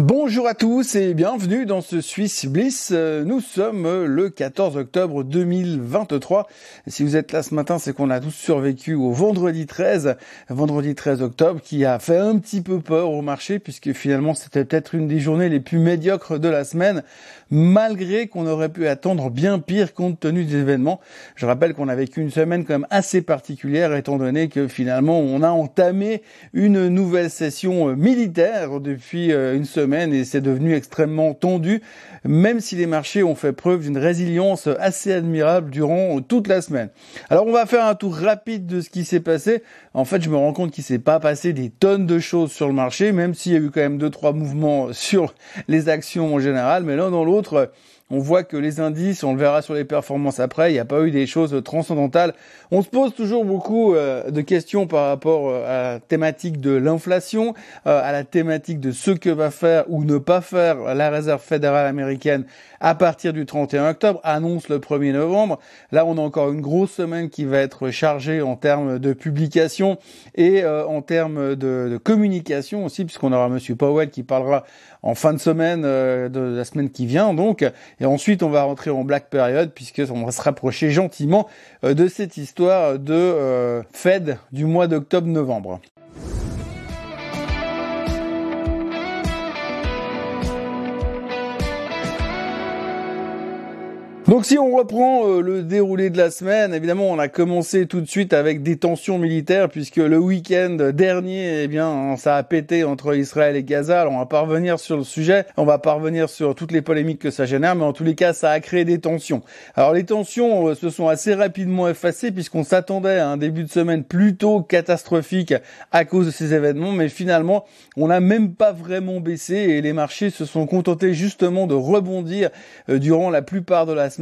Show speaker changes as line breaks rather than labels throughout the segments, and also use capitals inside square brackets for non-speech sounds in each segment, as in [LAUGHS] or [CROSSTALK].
Bonjour à tous et bienvenue dans ce Swiss Bliss. Nous sommes le 14 octobre 2023. Si vous êtes là ce matin, c'est qu'on a tous survécu au vendredi 13, vendredi 13 octobre, qui a fait un petit peu peur au marché puisque finalement c'était peut-être une des journées les plus médiocres de la semaine, malgré qu'on aurait pu attendre bien pire compte tenu des événements. Je rappelle qu'on a vécu une semaine quand même assez particulière étant donné que finalement on a entamé une nouvelle session militaire depuis une semaine et c'est devenu extrêmement tendu, même si les marchés ont fait preuve d'une résilience assez admirable durant toute la semaine. Alors on va faire un tour rapide de ce qui s'est passé. En fait, je me rends compte qu'il s'est pas passé des tonnes de choses sur le marché, même s'il y a eu quand même deux trois mouvements [LAUGHS] sur les actions en général, mais l'un dans l'autre on voit que les indices, on le verra sur les performances après, il n'y a pas eu des choses transcendantales. On se pose toujours beaucoup euh, de questions par rapport euh, à la thématique de l'inflation, euh, à la thématique de ce que va faire ou ne pas faire la Réserve fédérale américaine à partir du 31 octobre, annonce le 1er novembre. Là, on a encore une grosse semaine qui va être chargée en termes de publication et en termes de, communication aussi, puisqu'on aura Monsieur Powell qui parlera en fin de semaine de la semaine qui vient, donc et ensuite, on va rentrer en black period puisque on va se rapprocher gentiment euh, de cette histoire de euh, Fed du mois d'octobre-novembre. Donc si on reprend euh, le déroulé de la semaine, évidemment on a commencé tout de suite avec des tensions militaires puisque le week-end dernier, eh bien ça a pété entre Israël et Gaza. Alors on va pas revenir sur le sujet, on va pas revenir sur toutes les polémiques que ça génère, mais en tous les cas ça a créé des tensions. Alors les tensions euh, se sont assez rapidement effacées puisqu'on s'attendait à un début de semaine plutôt catastrophique à cause de ces événements, mais finalement on n'a même pas vraiment baissé et les marchés se sont contentés justement de rebondir euh, durant la plupart de la semaine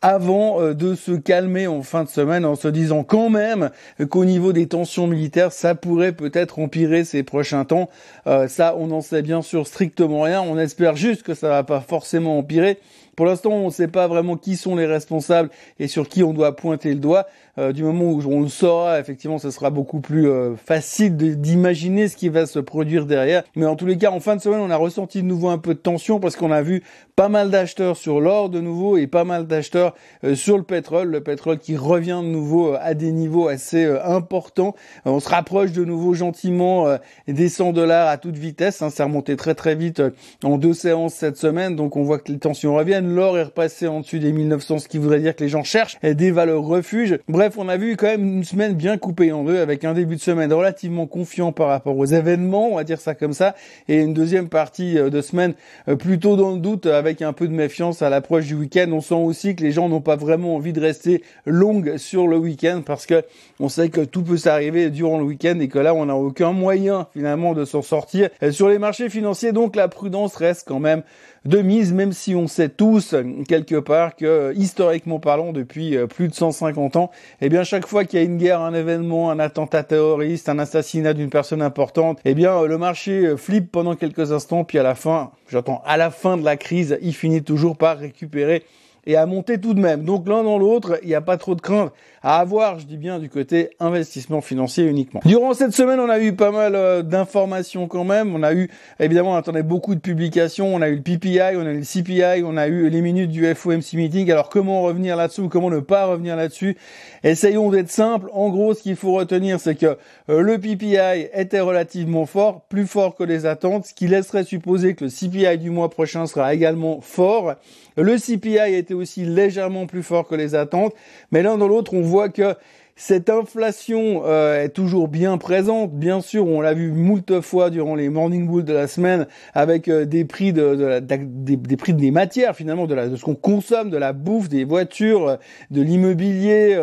avant euh, de se calmer en fin de semaine en se disant quand même qu'au niveau des tensions militaires, ça pourrait peut-être empirer ces prochains temps. Euh, ça, on n'en sait bien sûr strictement rien. On espère juste que ça va pas forcément empirer. Pour l'instant, on ne sait pas vraiment qui sont les responsables et sur qui on doit pointer le doigt. Euh, du moment où on le saura, effectivement, ce sera beaucoup plus euh, facile d'imaginer ce qui va se produire derrière. Mais en tous les cas, en fin de semaine, on a ressenti de nouveau un peu de tension parce qu'on a vu pas mal d'acheteurs sur l'or de nouveau et pas mal d'acheteurs euh, sur le pétrole. Le pétrole qui revient de nouveau à des niveaux assez importants. on se rapproche de nouveau gentiment des 100 dollars à toute vitesse. Hein. Ça remonté très très vite en deux séances cette semaine. Donc on voit que les tensions reviennent. L'or est repassé en dessus des 1900, ce qui voudrait dire que les gens cherchent des valeurs refuges. Bref, on a vu quand même une semaine bien coupée en deux avec un début de semaine relativement confiant par rapport aux événements, on va dire ça comme ça, et une deuxième partie euh, de semaine euh, plutôt dans le doute avec un peu de méfiance à l'approche du week-end. On sent aussi que les gens n'ont pas vraiment envie de rester longues sur le week-end parce que on sait que tout peut s'arriver durant le week-end et que là on n'a aucun moyen finalement de s'en sortir. Sur les marchés financiers, donc la prudence reste quand même de mise, même si on sait tous quelque part que historiquement parlant depuis euh, plus de 150 ans, eh bien chaque fois qu'il y a une guerre, un événement, un attentat terroriste, un assassinat d'une personne importante, eh bien le marché euh, flippe pendant quelques instants, puis à la fin, j'entends à la fin de la crise, il finit toujours par récupérer et à monter tout de même. Donc l'un dans l'autre, il n'y a pas trop de crainte à avoir, je dis bien, du côté investissement financier uniquement. Durant cette semaine, on a eu pas mal euh, d'informations quand même. On a eu, évidemment, on attendait beaucoup de publications. On a eu le PPI, on a eu le CPI, on a eu les minutes du FOMC meeting. Alors comment revenir là-dessus ou comment ne pas revenir là-dessus? Essayons d'être simples. En gros, ce qu'il faut retenir, c'est que euh, le PPI était relativement fort, plus fort que les attentes, ce qui laisserait supposer que le CPI du mois prochain sera également fort. Le CPI était aussi légèrement plus fort que les attentes, mais l'un dans l'autre, on voit que cette inflation euh, est toujours bien présente, bien sûr, on l'a vu moult fois durant les morning bulls de la semaine avec euh, des prix de, des, prix des matières finalement, de, la, ce qu'on consomme, de la bouffe, des voitures, de l'immobilier,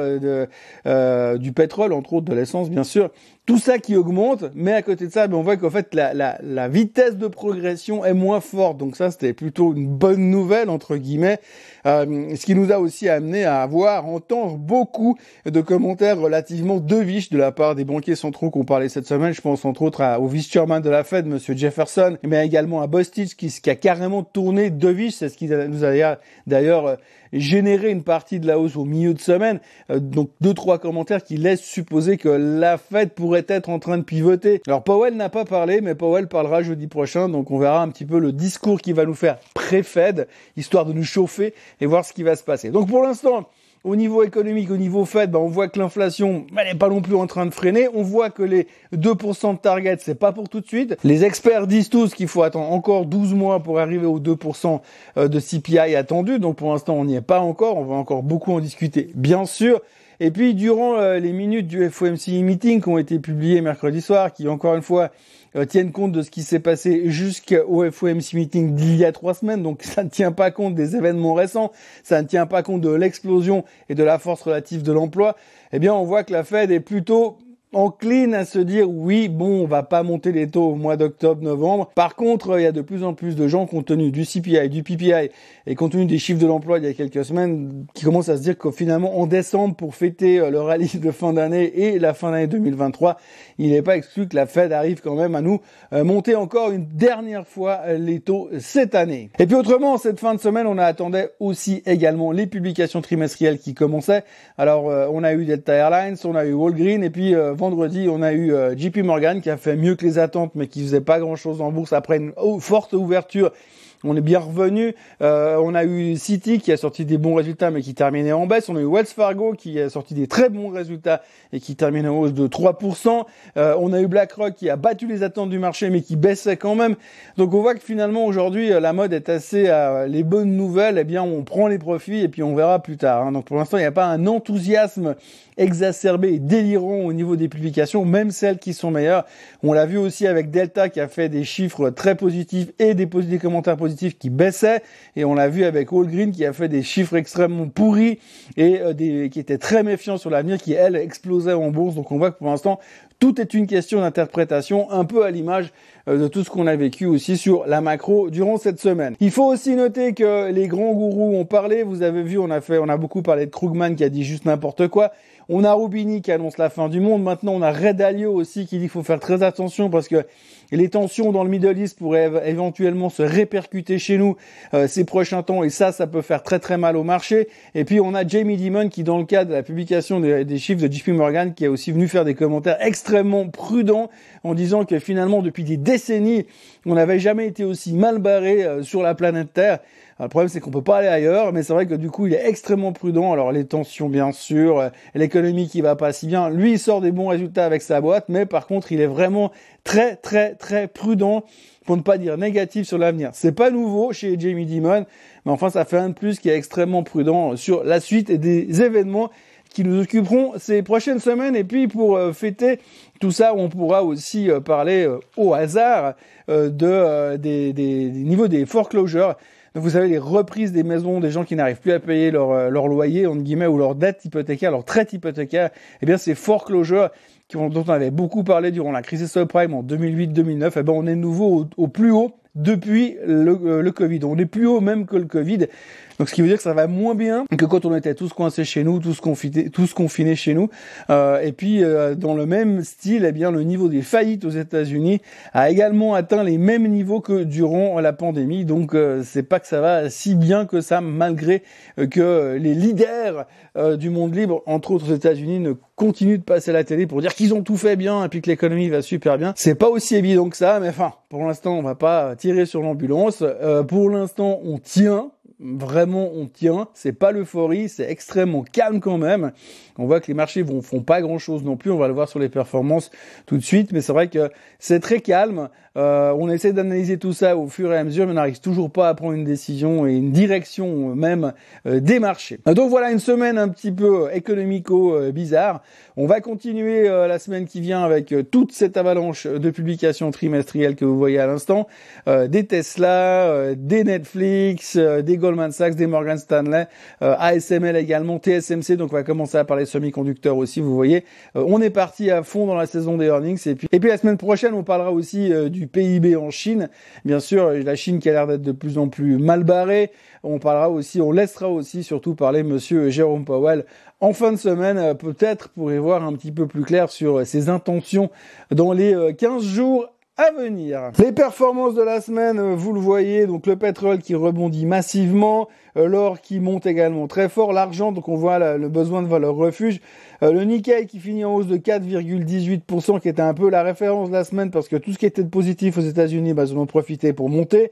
euh, du pétrole entre autres, de l'essence bien sûr tout ça qui augmente, mais à côté de ça, ben, on voit qu'en fait la, la, la, vitesse de progression est moins forte. Donc ça, c'était plutôt une bonne nouvelle entre guillemets, euh, ce qui nous a aussi amené à avoir entendre beaucoup de commentaires relativement deviches de la part des banquiers centraux qu'on parlait cette semaine. Je pense entre autres au vice-chairman de la Fed, Monsieur Jefferson, mais également à Bostich qui, qui a carrément tourné deviche. C'est ce qui nous a d'ailleurs générer une partie de la hausse au milieu de semaine. Euh, donc deux trois commentaires qui laissent supposer que la Fed pourrait être en train de pivoter. Alors Powell n'a pas parlé, mais Powell parlera jeudi prochain, donc on verra un petit peu le discours qu'il va nous faire pré-Fed, histoire de nous chauffer et voir ce qui va se passer. Donc pour l'instant, au niveau économique, au niveau Fed, ben on voit que l'inflation, n'est pas non plus en train de freiner. On voit que les 2% de target, c'est pas pour tout de suite. Les experts disent tous qu'il faut attendre encore 12 mois pour arriver aux 2% euh, de CPI attendu. Donc pour l'instant, on n'y est pas encore. On va encore beaucoup en discuter, bien sûr. Et puis durant euh, les minutes du FOMC meeting qui ont été publiées mercredi soir, qui encore une fois euh, tiennent compte de ce qui s'est passé jusqu'au FOMC meeting d'il y a trois semaines. Donc ça ne tient pas compte des événements récents, ça ne tient pas compte de l'explosion et de la force relative de l'emploi. Eh bien, on voit que la Fed est plutôt encline à se dire oui, bon, on va pas monter les taux au mois d'octobre, novembre. Par contre, il y a de plus en plus de gens, compte tenu du CPI, du PPI et compte tenu des chiffres de l'emploi il y a quelques semaines, qui commencent à se dire que finalement, en décembre, pour fêter euh, le rallye de fin d'année et la fin d'année 2023, il n'est pas exclu que la Fed arrive quand même à nous euh, monter encore une dernière fois euh, les taux cette année. Et puis autrement, cette fin de semaine, on attendait aussi également les publications trimestrielles qui commençaient. Alors, on a eu Delta Airlines, on a eu Walgreens et puis vendredi, on a eu euh, JP Morgan qui a fait mieux que les attentes, mais qui faisait pas grand-chose en bourse après une forte ouverture on est bien revenu. Euh, on a eu City qui a sorti des bons résultats mais qui terminait en baisse. On a eu Wells Fargo qui a sorti des très bons résultats et qui termine en hausse de 3%. Euh, on a eu BlackRock qui a battu les attentes du marché mais qui baissait quand même. Donc on voit que finalement aujourd'hui euh, la mode est assez à les bonnes nouvelles. Eh bien on prend les profits et puis on verra plus tard. Hein. Donc pour l'instant il n'y a pas un enthousiasme exacerbé et délirant au niveau des publications, même celles qui sont meilleures. On l'a vu aussi avec Delta qui a fait des chiffres très positifs et des, commentaires positifs qui baissait et on l'a vu avec Green qui a fait des chiffres extrêmement pourris et euh, qui était très méfiant sur l'avenir qui elle explosait en bourse donc on voit que pour l'instant tout est une question d'interprétation un peu à l'image euh, de tout ce qu'on a vécu aussi sur la macro durant cette semaine. Il faut aussi noter que les grands gourous ont parlé, vous avez vu, on a fait, on a beaucoup parlé de Krugman qui a dit juste n'importe quoi. On a Rubini qui annonce la fin du monde. Maintenant, on a Red Alio aussi qui dit qu'il faut faire très attention parce que les tensions dans le Middle East pourraient éventuellement se répercuter chez nous euh, ces prochains temps et ça, ça peut faire très très mal au marché. Et puis on a Jamie Dimon qui, dans le cadre de la publication des, chiffres de JP Morgan, qui a aussi venu faire des commentaires extrêmement prudents en disant que finalement depuis des décennies, on n'avait jamais été aussi mal barré euh, sur la planète Terre. Le problème, c'est qu'on peut pas aller ailleurs, mais c'est vrai que du coup, il est extrêmement prudent. Alors, les tensions, bien sûr, euh, l'économie qui va pas si bien. Lui, il sort des bons résultats avec sa boîte, mais par contre, il est vraiment très, très, très prudent pour ne pas dire négatif sur l'avenir. C'est pas nouveau chez Jamie Dimon, mais enfin, ça fait un de plus qui est extrêmement prudent sur la suite des événements qui nous occuperont ces prochaines semaines. Et puis pour euh, fêter tout ça, on pourra aussi euh, parler euh, au hasard de, des, des, des, niveaux des foreclosures. Vous savez, les reprises des maisons des gens qui n'arrivent plus à payer leur, leur loyer, entre guillemets, ou leur dette hypothécaire, leur traite hypothécaire, eh bien ces foreclosures dont on avait beaucoup parlé durant la crise subprime en 2008-2009, eh ben on est nouveau au, plus haut depuis le, le, Covid. On est plus haut même que le Covid. Donc ce qui veut dire que ça va moins bien que quand on était tous coincés chez nous, tous confinés, tous confinés chez nous. Euh, et puis euh, dans le même style, eh bien le niveau des faillites aux États-Unis a également atteint les mêmes niveaux que durant la pandémie. Donc euh, c'est pas que ça va si bien que ça, malgré euh, que les leaders du monde libre, entre autres aux États-Unis, ne continuent de passer la télé pour dire qu'ils ont tout fait bien et puis que l'économie va super bien. C'est pas aussi évident que ça, mais enfin, pour l'instant, on va pas tirer sur l'ambulance. pour l'instant, on tient vraiment on tient. C'est pas l'euphorie, c'est extrêmement calme quand même. On voit que les marchés vont font pas grand chose non plus. On va le voir sur les performances tout de suite, mais c'est vrai que c'est très calme. Euh, on essaie d'analyser tout ça au fur et à mesure, mais on n'arrive toujours pas à prendre une décision et une direction même euh, des marchés. Donc voilà une semaine un petit peu économico euh, bizarre. On va continuer la semaine qui vient avec toute cette avalanche de publications trimestrielles que vous voyez à l'instant, des Tesla, des Netflix, des Goldman Sachs, des Morgan Stanley, ASML également, TSMC. Donc on va commencer à parler semi-conducteurs aussi. Vous voyez, on est parti à fond dans la saison des earnings et puis et puis la semaine prochaine on parlera aussi du PIB en Chine. Bien sûr, la Chine qui a l'air d'être de plus en plus mal barrée. On parlera aussi, on laissera aussi surtout parler Monsieur Jérôme Powell en fin de semaine, euh, peut-être pour y voir un petit peu plus clair sur ses intentions dans les 15 euh, jours à venir. Les performances de la semaine, vous le voyez, donc le pétrole qui rebondit massivement, euh, l'or qui monte également très fort, l'argent, donc on voit le besoin de valeur refuge, euh, le nickel qui finit en hausse de 4,18%, qui était un peu la référence de la semaine parce que tout ce qui était de positif aux États-Unis, bah, ils en ont profité pour monter.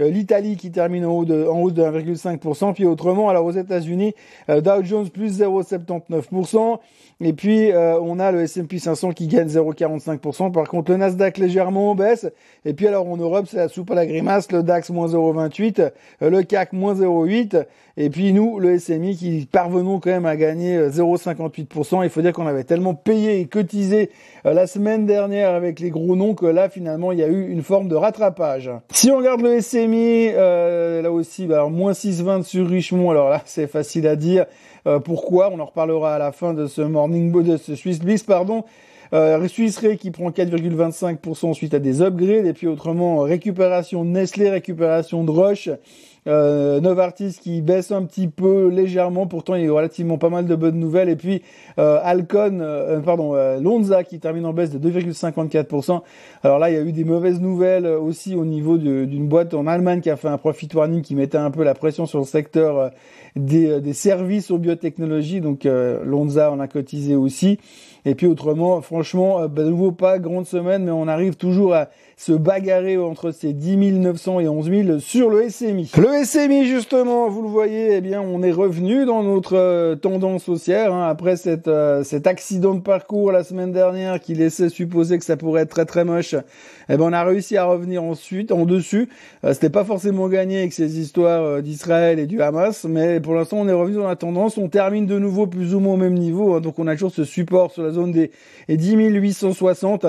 Euh, L'Italie qui termine en, haut de, en hausse de 1,5%. Puis autrement, alors aux États-Unis, euh, Dow Jones plus 0,79%. Et puis euh, on a le S&P 500 qui gagne 0,45%. Par contre, le Nasdaq légèrement en baisse. Et puis alors en Europe, c'est la soupe à la grimace. Le DAX moins 0,28, le CAC moins 0,8. Et puis nous, le SMI qui parvenons quand même à gagner 0,58%. Il faut dire qu'on avait tellement payé et cotisé la semaine dernière avec les gros noms que là finalement il y a eu une forme de rattrapage. Si on regarde le Euh, là aussi, bah, alors, moins 6,20 sur Richemont. Alors là, c'est facile à dire. Euh, pourquoi On en reparlera à la fin de ce morning de ce Swiss Bliss, pardon. Euh, Suisse qui prend 4,25% suite à des upgrades et puis autrement récupération Nestlé, récupération de Roche, euh, Novartis qui baisse un petit peu légèrement, pourtant il y a relativement pas mal de bonnes nouvelles. Et puis euh, Alcon, euh, pardon, euh, Lonza qui termine en baisse de 2,54%. Alors là, il y a eu des mauvaises nouvelles aussi au niveau d'une boîte en Allemagne qui a fait un profit warning qui mettait un peu la pression sur le secteur des, des services aux biotechnologies. Donc Lonza, on a cotisé aussi. Et puis autrement, franchement, de nouveau pas grande semaine, mais on arrive toujours à se bagarrer entre ces 10 900 et 11 000 sur le SMI. Le SMI, justement, vous le voyez, eh bien, on est revenu dans notre euh, tendance haussière hein, après cette, euh, cet accident de parcours la semaine dernière qui laissait supposer que ça pourrait être très très moche. Eh ben, on a réussi à revenir ensuite en dessus. Euh, C'était pas forcément gagné avec ces histoires euh, d'Israël et du Hamas, mais pour l'instant, on est revenu dans la tendance. On termine de nouveau plus ou moins au même niveau, hein, donc on a toujours ce support sur la zone des 10 860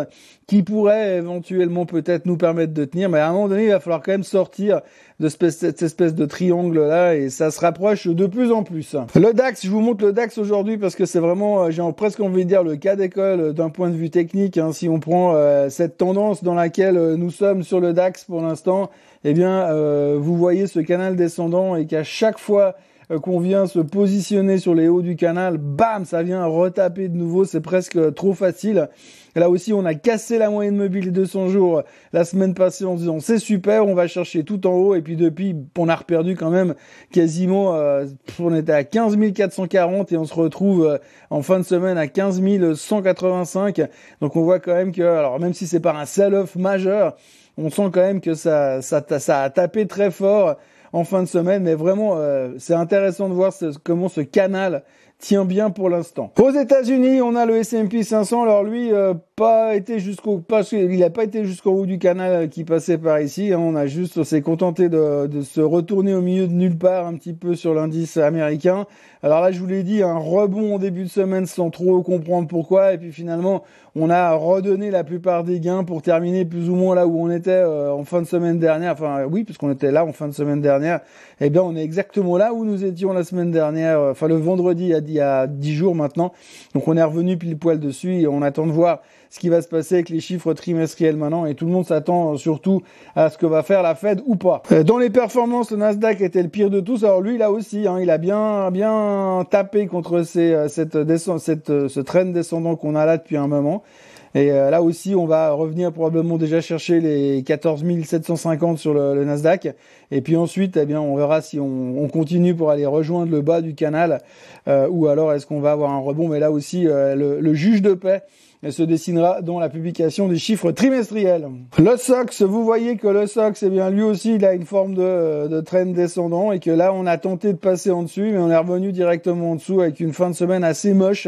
qui pourrait éventuellement peut-être nous permettre de tenir, mais à un moment donné, il va falloir quand même sortir de cette espèce de triangle là et ça se rapproche de plus en plus. Le DAX, je vous montre le DAX aujourd'hui parce que c'est vraiment, euh, j'ai presque envie de dire le cas d'école euh, d'un point de vue technique. Hein, si on prend euh, cette tendance dans laquelle nous sommes sur le DAX pour l'instant, eh bien, vous voyez ce canal descendant et qu'à chaque fois qu'on vient se positionner sur les hauts du canal, bam, ça vient retaper de nouveau, c'est presque trop facile. Là aussi, on a cassé la moyenne mobile des 200 jours la semaine passée en disant c'est super, on va chercher tout en haut. Et puis depuis, on a reperdu quand même quasiment, euh, on était à 15 440 et on se retrouve euh, en fin de semaine à 15 185. Donc on voit quand même que, alors même si c'est pas un sell-off majeur, on sent quand même que ça, ça, ça a tapé très fort en fin de semaine. Mais vraiment, euh, c'est intéressant de voir comment ce canal tient bien pour l'instant. Aux États-Unis, on a le S&P 500. Alors lui, euh, pas été jusqu'au, parce qu'il n'a pas été jusqu'au bout du canal qui passait par ici. Hein. On a juste, s'est contenté de, de, se retourner au milieu de nulle part un petit peu sur l'indice américain. Alors là, je vous l'ai dit, un rebond en début de semaine sans trop comprendre pourquoi. Et puis finalement, on a redonné la plupart des gains pour terminer plus ou moins là où on était euh, en fin de semaine dernière. Enfin, oui, puisqu'on était là en fin de semaine dernière. Eh bien, on est exactement là où nous étions la semaine dernière. Euh, enfin, le vendredi, il y a 10 jours maintenant. Donc, on est revenu pile poil dessus et on attend de voir ce qui va se passer avec les chiffres trimestriels maintenant et tout le monde s'attend surtout à ce que va faire la Fed ou pas. Euh, dans les performances, le Nasdaq était le pire de tous. Alors lui là aussi, hein, il a bien bien tapé contre ces, euh, cette cette, euh, ce train descendant qu'on a là depuis un moment. Et là aussi, on va revenir probablement déjà chercher les 14 750 sur le, Nasdaq. Et puis ensuite, eh bien, on verra si on, on, continue pour aller rejoindre le bas du canal ou alors est-ce qu'on va avoir un rebond. Mais là aussi, le, le, juge de paix se dessinera dans la publication des chiffres trimestriels. Le SOX, vous voyez que le SOX, eh bien, lui aussi, il a une forme de, de traîne descendant et que là, on a tenté de passer en dessus, mais on est revenu directement en dessous avec une fin de semaine assez moche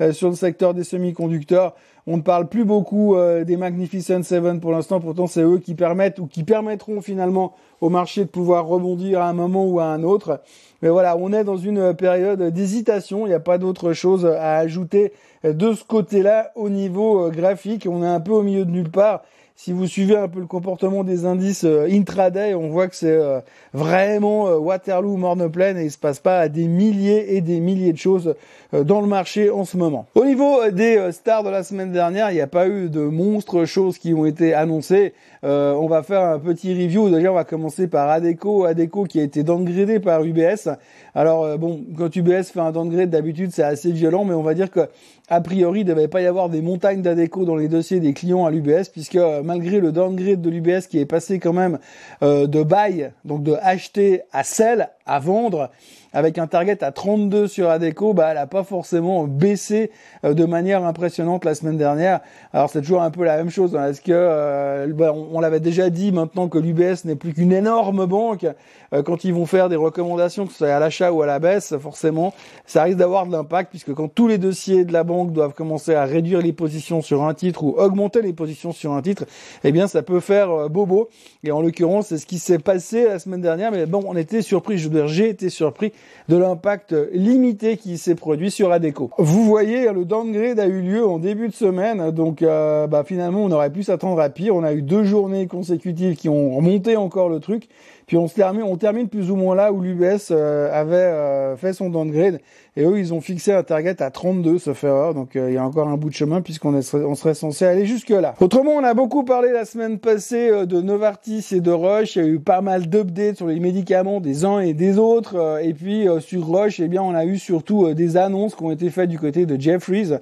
euh, sur le secteur des semi-conducteurs. On ne parle plus beaucoup euh, des Magnificent Seven pour l'instant, pourtant c'est eux qui permettent ou qui permettront finalement au marché de pouvoir rebondir à un moment ou à un autre. Mais voilà, on est dans une période d'hésitation, il n'y a pas d'autre chose à ajouter de ce côté-là au niveau euh, graphique. On est un peu au milieu de nulle part si vous suivez un peu le comportement des indices euh, intraday, on voit que c'est euh, vraiment euh, Waterloo morne pleine et il se passe pas des milliers et des milliers de choses dans le marché en ce moment. Au niveau des stars de la semaine dernière, il n'y a pas eu de monstres choses qui ont été annoncées. on va faire un petit review. D'ailleurs, on va commencer par Adeco. Adeco qui a été downgradé par UBS. Alors bon, quand UBS fait un downgrade, d'habitude c'est assez violent, mais on va dire que a priori, il ne devait pas y avoir des montagnes d'Adeco dans les dossiers des clients à l'UBS, puisque malgré le downgrade de l'UBS qui est passé quand même de buy, donc de acheter à sell, à vendre, avec un target à 32 sur Adeco, bah, elle a pas forcément baissé euh, de manière impressionnante la semaine dernière. Alors c'est toujours un peu la même chose. Est-ce que euh, bah, on, l'avait déjà dit maintenant que l'UBS n'est plus qu'une énorme banque, euh, quand ils vont faire des recommandations, que ce soit à l'achat ou à la baisse, forcément, ça risque d'avoir de l'impact puisque quand tous les dossiers de la banque doivent commencer à réduire les positions sur un titre ou augmenter les positions sur un titre, eh bien ça peut faire bobo. Et en l'occurrence, c'est ce qui s'est passé la semaine dernière. Mais bon, on était surpris. J'ai été surpris de l'impact limité qui s'est produit sur Adeco. Vous voyez, le downgrade a eu lieu en début de semaine, donc euh, bah, finalement on aurait pu s'attendre à pire. On a eu deux journées consécutives qui ont remonté encore le truc. Puis on se termine plus ou moins là où l'UBS euh, avait euh, fait son downgrade. Et eux, ils ont fixé un target à 32, sauf erreur. Donc euh, il y a encore un bout de chemin puisqu'on on serait censé aller jusque là. Autrement, on a beaucoup parlé la semaine passée de Novartis et de Roche. Il y a eu pas mal d'updates sur les médicaments des uns et des autres. et puis sur Roche, eh bien, on a eu surtout des annonces qui ont été faites du côté de Jeffries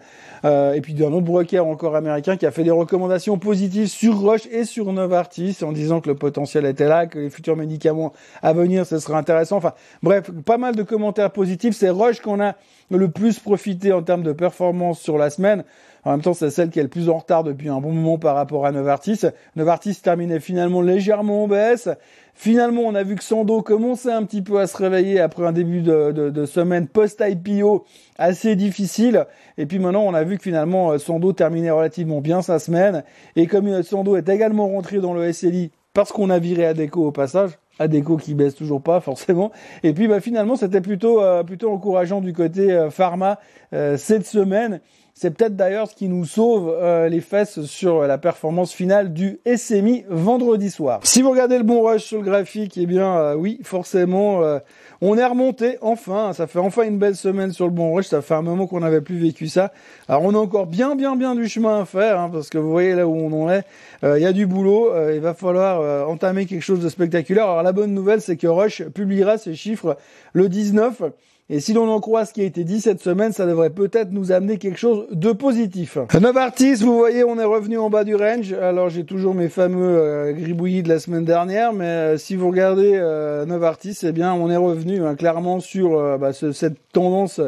et puis d'un autre broker encore américain qui a fait des recommandations positives sur Roche et sur Novartis en disant que le potentiel était là, que les futurs médicaments à venir, ce sera intéressant. Enfin, bref, pas mal de commentaires positifs. C'est Roche qu'on a le plus profité en termes de performance sur la semaine. En même temps, c'est celle qui est le plus en retard depuis un bon moment par rapport à Novartis. Novartis terminait finalement légèrement en baisse. Finalement, on a vu que Sando commençait un petit peu à se réveiller après un début de, semaine post-IPO assez difficile. Et puis maintenant, on a vu que finalement, Sando terminait relativement bien sa semaine. Et comme Sando est également rentré dans le SLI parce qu'on a viré Adeco au passage, Adeco qui baisse toujours pas [LAUGHS] forcément. Et puis bah, finalement c'était plutôt euh, plutôt encourageant du côté euh, pharma euh, cette semaine. C'est peut-être d'ailleurs ce qui nous sauve les fesses sur la performance finale du SMI vendredi soir. Si vous regardez le bon rush sur le graphique, eh bien oui, forcément on est remonté enfin, ça fait enfin une belle semaine sur le bon rush, ça fait un moment qu'on n'avait plus vécu ça. Alors on a encore bien bien bien du chemin à faire, hein, parce que vous voyez là où on en est, euh, il y a du boulot, euh, il va falloir euh, entamer quelque chose de spectaculaire. Alors la bonne nouvelle c'est que Rush publiera ses chiffres le 19. Et si l'on en croit ce qui a été dit cette semaine, ça devrait peut-être nous amener quelque chose de positif. Novartis, vous voyez, on est revenu en bas du range. Alors j'ai toujours mes fameux euh, gribouillis de la semaine dernière, mais euh, si vous regardez euh, Novartis, eh bien on est revenu hein, clairement sur bah, cette tendance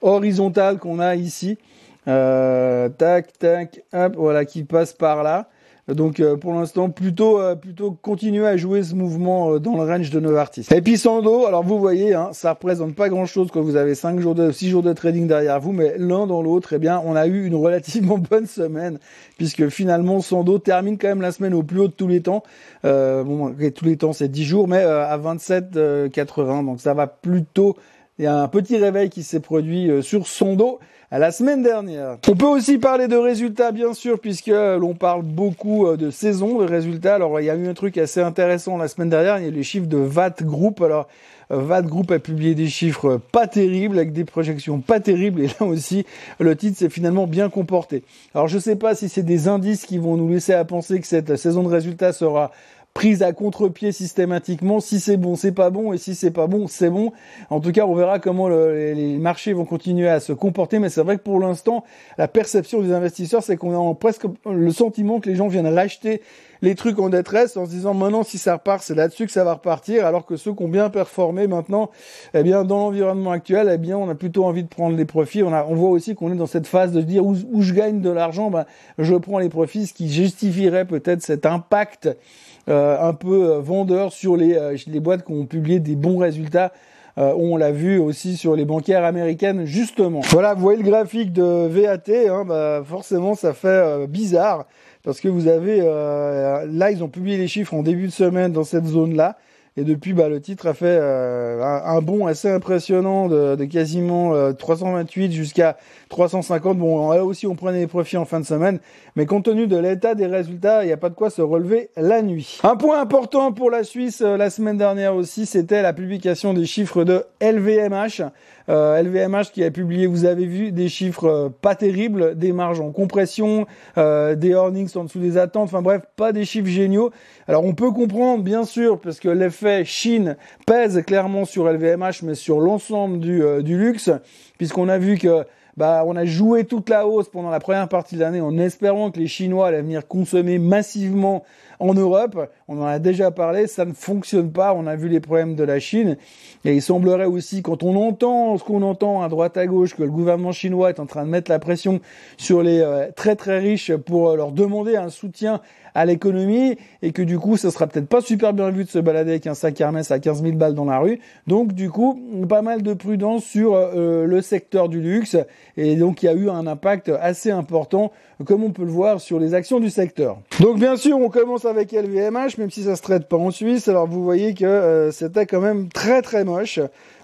horizontale qu'on a ici. tac, tac, hop, voilà, qui passe par là. Donc euh, pour l'instant, plutôt euh, plutôt continuer à jouer ce mouvement euh, dans le range de Novartis. Et puis Sando, alors vous voyez, hein, ça représente pas grand-chose quand vous avez 5 jours de 6 jours de trading derrière vous, mais l'un dans l'autre, eh bien, on a eu une relativement [LAUGHS] bonne semaine puisque finalement Sando termine quand même la semaine au plus haut de tous les temps. bon, tous les temps c'est 10 jours, mais à 27,80, donc ça va plutôt. Il y a un petit réveil qui s'est produit sur son dos à la semaine dernière. On peut aussi parler de résultats, bien sûr, puisque l'on parle beaucoup euh, de saison, de résultats. Alors, il y a eu un truc assez intéressant la semaine dernière, il y a les chiffres de VAT Group. Alors, euh, VAT Group a publié des chiffres pas terribles, avec des projections pas terribles, et là aussi, le titre s'est finalement bien comporté. Alors, je sais pas si c'est des indices qui vont nous laisser à penser que cette saison de résultats sera prise à contre-pied systématiquement. Si c'est bon, c'est pas bon, et si c'est pas bon, c'est bon. En tout cas, on verra comment les marchés vont continuer à se comporter. Mais c'est vrai que pour l'instant, la perception des investisseurs, c'est qu'on a presque le sentiment que les gens viennent racheter les trucs en détresse en se disant maintenant si ça repart, c'est là-dessus que ça va repartir. Alors que ceux qui ont bien performé maintenant, eh bien dans l'environnement actuel, eh bien on a plutôt envie de prendre les profits. On, a, on voit aussi qu'on est dans cette phase de dire où, où je gagne de l'argent, ben je prends les profits, ce qui justifierait peut-être cet impact un peu euh, vendeur sur les, euh, les boîtes qui ont publié des bons résultats. on l'a vu aussi sur les banquières américaines justement. Voilà, vous voyez le graphique de VAT, hein, bah, forcément ça fait bizarre parce que vous avez là ils ont publié les chiffres en début de semaine dans cette zone là. Et depuis, bah, le titre a fait euh, un, bond assez impressionnant de, de quasiment 328 euh, jusqu'à 350. Bon, là aussi, on prenait des profits en fin de semaine. Mais compte tenu de l'état des résultats, il n'y a pas de quoi se relever la nuit. Un point important pour la Suisse euh, la semaine dernière aussi, c'était la publication des chiffres de LVMH. LVMH qui a publié, vous avez vu, des chiffres pas terribles, des marges en compression, des earnings en dessous des attentes. Enfin bref, pas des chiffres géniaux. Alors on peut comprendre, bien sûr, parce que l'effet Chine pèse clairement sur LVMH, mais sur l'ensemble du, euh, du luxe, puisqu'on a vu que bah, on a joué toute la hausse pendant la première partie de l'année en espérant que les Chinois allaient venir consommer massivement en Europe. On en a déjà parlé, ça ne fonctionne pas. On a vu les problèmes de la Chine. Et il semblerait aussi, quand on entend ce qu'on entend à droite à gauche, que le gouvernement chinois est en train de mettre la pression sur les euh, très très riches pour euh, leur demander un soutien à l'économie et que du coup, ça sera peut-être pas super bien vu de se balader avec un sac Hermès à 15 000 balles dans la rue. Donc du coup, pas mal de prudence sur euh, le secteur du luxe et donc il y a eu un impact assez important comme on peut le voir sur les actions du secteur. Donc bien sûr, on commence avec LVMH, même si ça se traite pas en Suisse. Alors vous voyez que euh, c'était quand même très très moche.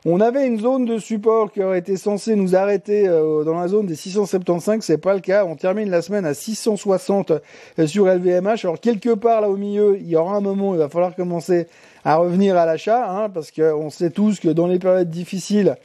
On avait une zone de support qui aurait été censée nous arrêter euh, dans la zone des 675, c'est pas le cas. On termine la semaine à 660 euh, sur LVMH. Alors quelque part là au milieu, il y aura un moment où il va falloir commencer à revenir à l'achat, hein, parce qu'on sait tous que dans les périodes difficiles,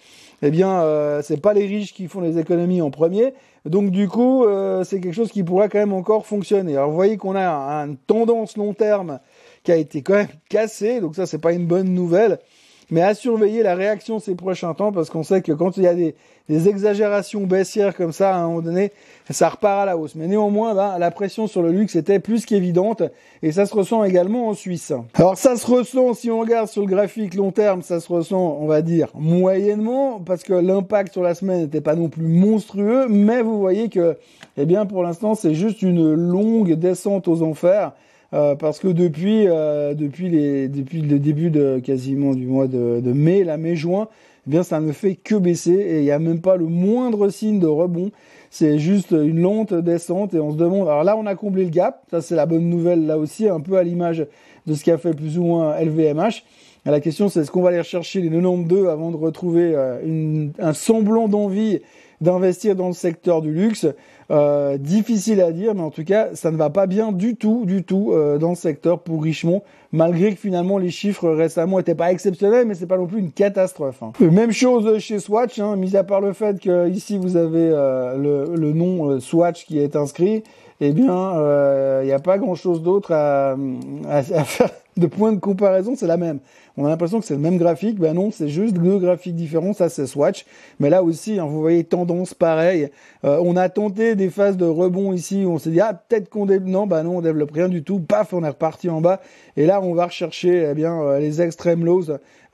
eh bien, euh, c'est pas les riches qui font les économies en premier. Donc du coup, euh, c'est quelque chose qui pourrait quand même encore fonctionner. Alors vous voyez qu'on a une tendance long terme qui a été quand même cassée, donc ça c'est pas une bonne nouvelle mais à surveiller la réaction ces prochains temps parce qu'on sait que quand il y a des, exagérations baissières comme ça, à un moment donné, ça repart à la hausse. Mais néanmoins, ben, la pression sur le luxe était plus qu'évidente et ça se ressent également en Suisse. Alors ça se ressent, si on regarde sur le graphique long terme, ça se ressent, on va dire, moyennement parce que l'impact sur la semaine n'était pas non plus monstrueux, mais vous voyez que, eh bien, pour l'instant, c'est juste une longue descente aux enfers euh, parce que depuis euh, depuis les depuis le début de quasiment du mois de, de mai, la mai-juin, eh bien ça ne fait que baisser et il n'y a même pas le moindre signe de rebond. C'est juste une lente descente et on se demande. Alors là, on a comblé le gap. Ça, c'est la bonne nouvelle là aussi, un peu à l'image de ce qu'a fait plus ou moins LVMH. la question, c'est est-ce qu'on va aller chercher les 92 avant de retrouver euh, une, un semblant d'envie d'investir dans le secteur du luxe euh, difficile à dire, mais en tout cas, ça ne va pas bien du tout, du tout euh, dans le secteur pour Richemont, malgré que finalement les chiffres récemment n'étaient pas exceptionnels, mais c'est pas non plus une catastrophe. Hein. Même chose chez Swatch, hein, mis à part le fait que ici vous avez euh, le, le, nom Swatch qui est inscrit, eh bien, il n'y a pas grand-chose d'autre à, à, à faire de point de comparaison, c'est la même. On a l'impression que c'est le même graphique. Ben non, c'est juste deux graphiques différents. Ça, c'est Swatch. Mais là aussi, hein, vous voyez tendance pareille. Euh, on a tenté des phases de rebond ici où on s'est dit, ah, peut-être qu'on développe. Non, bah non, on développe rien du tout. Paf, on est reparti en bas. Et là, on va rechercher, eh bien, euh, les extreme lows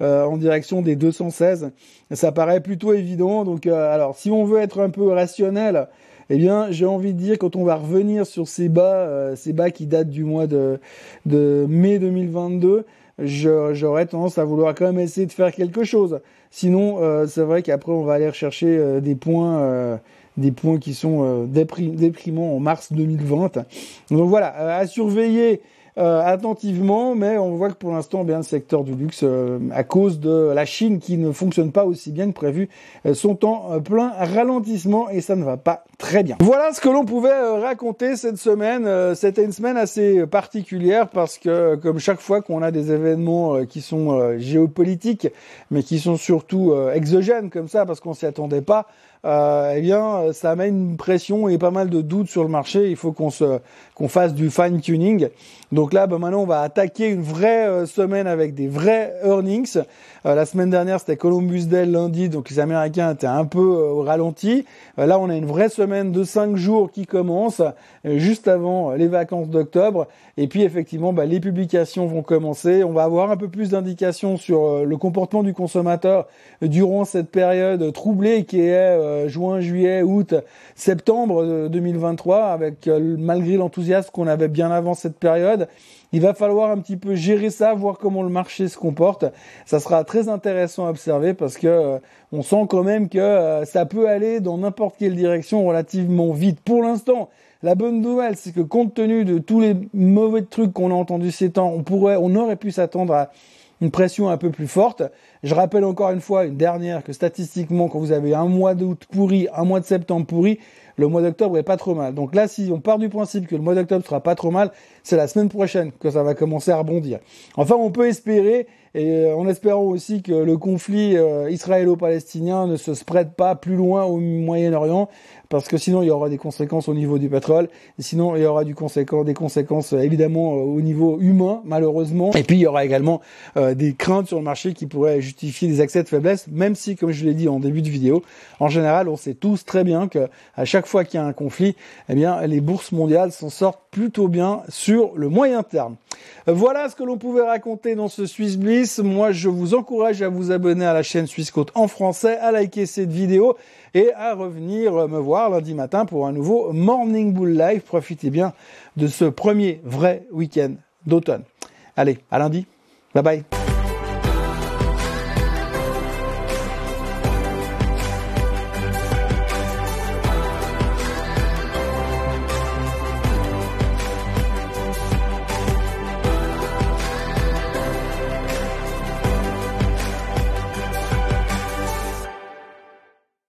euh, en direction des 216. Ça paraît plutôt évident. Donc, alors, si on veut être un peu rationnel, eh bien, j'ai envie de dire quand on va revenir sur ces bas, ces bas qui datent du mois de, de mai 2022, j'aurais tendance à vouloir quand même essayer de faire quelque chose. Sinon, euh, c'est vrai qu'après on va aller rechercher euh, des points, euh, des points qui sont déprimants en mars 2020. Donc voilà, à surveiller euh, attentivement, mais on voit que pour l'instant, bien le secteur du luxe, euh, à cause de la Chine qui ne fonctionne pas aussi bien que prévu, euh, sont en plein ralentissement et ça ne va pas très bien. Voilà ce que l'on pouvait raconter cette semaine. C'était une semaine assez particulière parce que, comme chaque fois qu'on a des événements qui sont géopolitiques, mais qui sont surtout exogènes comme ça, parce qu'on s'y attendait pas, euh, eh bien, ça amène une pression et pas mal de doutes sur le marché. Il faut qu'on se, qu'on fasse du fine tuning. Donc là, ben maintenant, on va attaquer une vraie euh, semaine avec des vrais earnings. Euh, la semaine dernière, c'était Columbus Day lundi, donc les Américains étaient un peu euh, au ralenti. là, on a une vraie semaine de cinq jours qui commence juste avant les vacances d'octobre. Et puis, effectivement, ben, les publications vont commencer. On va avoir un peu plus d'indications sur le comportement du consommateur durant cette période troublée qui est juin, juillet, août, septembre 2023, avec malgré l'enthousiasme qu'on avait bien avant cette période. Il va falloir un petit peu gérer ça, voir comment le marché se comporte. Ça sera très intéressant à observer parce que euh, on sent quand même que euh, ça peut aller dans n'importe quelle direction relativement vite. Pour l'instant, la bonne nouvelle, c'est que compte tenu de tous les mauvais trucs qu'on a entendus ces temps, on pourrait, on aurait pu s'attendre à une pression un peu plus forte. Je rappelle encore une fois, une dernière, que statistiquement, quand vous avez un mois d'août pourri, un mois de septembre pourri, le mois d'octobre est pas trop mal. Donc là, si on part du principe que le mois d'octobre sera pas trop mal, c'est la semaine prochaine que ça va commencer à rebondir. Enfin, on peut espérer, et euh, en espérant aussi que le conflit euh, israélo-palestinien ne se spread pas plus loin au Moyen-Orient, parce que sinon il y aura des conséquences au niveau du pétrole, sinon il y aura du conséquent, des conséquences euh, évidemment au niveau humain, malheureusement, et puis il y aura également des craintes sur le marché qui pourraient justifier des accès de faiblesse, même si, comme je l'ai dit en début de vidéo, en général, on sait tous très bien que à chaque fois qu'il y a un conflit, eh bien, les bourses mondiales s'en sortent plutôt bien le moyen terme. Voilà ce que l'on pouvait raconter dans ce Swiss Bliss. Moi, je vous encourage à vous abonner à la chaîne Suisse Côte en français, à liker cette vidéo et à revenir me voir lundi matin pour un nouveau Morning Bull Live. Profitez bien de ce premier vrai week-end d'automne. Allez, à lundi. Bye bye.